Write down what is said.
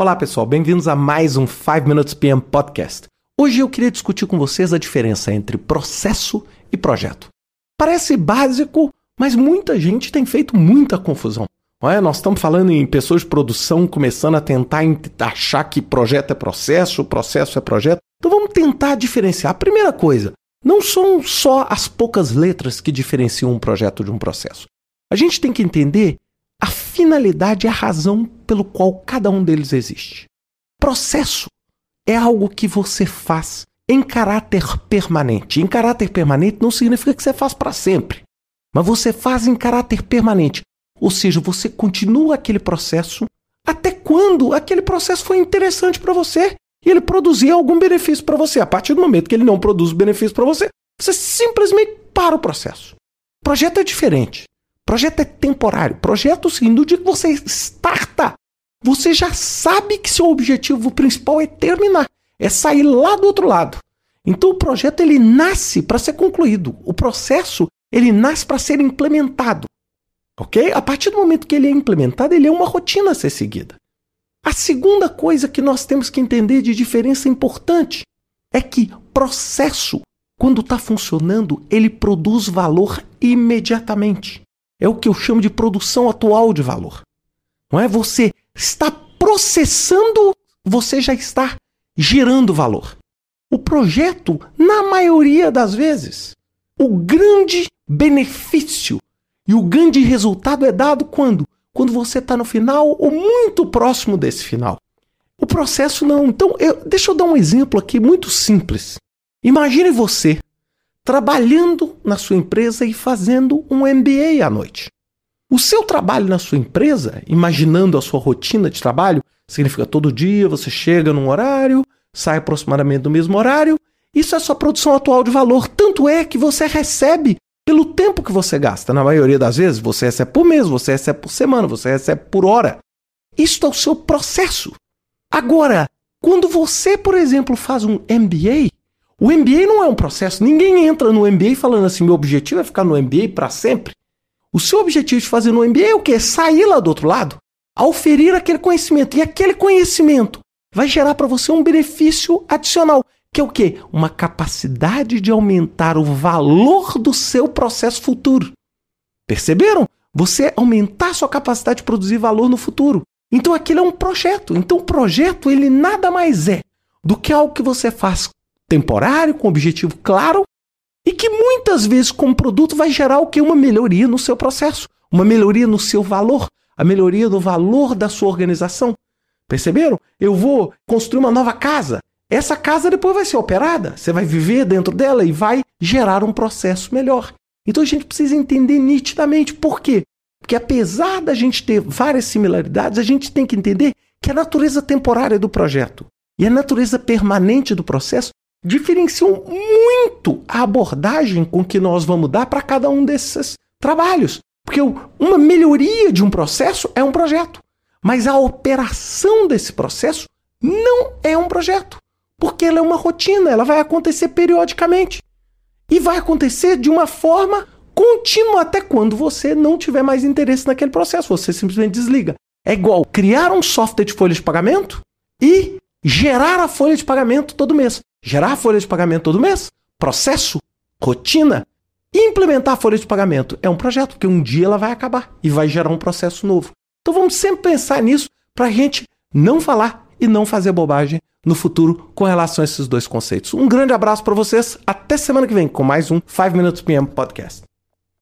Olá pessoal, bem-vindos a mais um 5 Minutes PM Podcast. Hoje eu queria discutir com vocês a diferença entre processo e projeto. Parece básico, mas muita gente tem feito muita confusão. É? Nós estamos falando em pessoas de produção começando a tentar achar que projeto é processo, processo é projeto. Então vamos tentar diferenciar. A primeira coisa, não são só as poucas letras que diferenciam um projeto de um processo. A gente tem que entender a finalidade a razão pelo qual cada um deles existe. Processo é algo que você faz em caráter permanente. Em caráter permanente não significa que você faz para sempre, mas você faz em caráter permanente. Ou seja, você continua aquele processo até quando aquele processo foi interessante para você e ele produzir algum benefício para você. A partir do momento que ele não produz benefício para você, você simplesmente para o processo. Projeto é diferente. Projeto é temporário. Projeto, sim, no dia que você starta, você já sabe que seu objetivo principal é terminar, é sair lá do outro lado. Então o projeto ele nasce para ser concluído. O processo ele nasce para ser implementado. Ok? A partir do momento que ele é implementado, ele é uma rotina a ser seguida. A segunda coisa que nós temos que entender de diferença importante é que processo, quando está funcionando, ele produz valor imediatamente. É o que eu chamo de produção atual de valor. Não é? Você está processando, você já está gerando valor. O projeto, na maioria das vezes, o grande benefício e o grande resultado é dado quando? Quando você está no final ou muito próximo desse final. O processo não. Então, eu, deixa eu dar um exemplo aqui muito simples. Imagine você trabalhando na sua empresa e fazendo um MBA à noite. O seu trabalho na sua empresa, imaginando a sua rotina de trabalho, significa todo dia você chega num horário, sai aproximadamente do mesmo horário. Isso é sua produção atual de valor. Tanto é que você recebe pelo tempo que você gasta. Na maioria das vezes, você recebe por mês, você recebe por semana, você recebe por hora. Isso é o seu processo. Agora, quando você, por exemplo, faz um MBA, o MBA não é um processo. Ninguém entra no MBA falando assim: meu objetivo é ficar no MBA para sempre. O seu objetivo de fazer no MBA é o quê? Sair lá do outro lado, auferir aquele conhecimento. E aquele conhecimento vai gerar para você um benefício adicional, que é o quê? Uma capacidade de aumentar o valor do seu processo futuro. Perceberam? Você aumentar sua capacidade de produzir valor no futuro. Então aquilo é um projeto. Então o projeto ele nada mais é do que algo que você faz temporário, com objetivo claro, e que muitas vezes, como produto, vai gerar o que? Uma melhoria no seu processo, uma melhoria no seu valor, a melhoria no valor da sua organização. Perceberam? Eu vou construir uma nova casa. Essa casa depois vai ser operada, você vai viver dentro dela e vai gerar um processo melhor. Então a gente precisa entender nitidamente por quê? Porque apesar da gente ter várias similaridades, a gente tem que entender que a natureza temporária do projeto e a natureza permanente do processo diferenciam muito a abordagem com que nós vamos dar para cada um desses trabalhos. Porque uma melhoria de um processo é um projeto, mas a operação desse processo não é um projeto, porque ela é uma rotina, ela vai acontecer periodicamente. E vai acontecer de uma forma contínua até quando você não tiver mais interesse naquele processo, você simplesmente desliga. É igual criar um software de folha de pagamento e gerar a folha de pagamento todo mês. Gerar a folha de pagamento todo mês, processo, rotina. Implementar a folha de pagamento é um projeto, porque um dia ela vai acabar e vai gerar um processo novo. Então vamos sempre pensar nisso para a gente não falar e não fazer bobagem no futuro com relação a esses dois conceitos. Um grande abraço para vocês, até semana que vem com mais um 5 Minutes PM Podcast.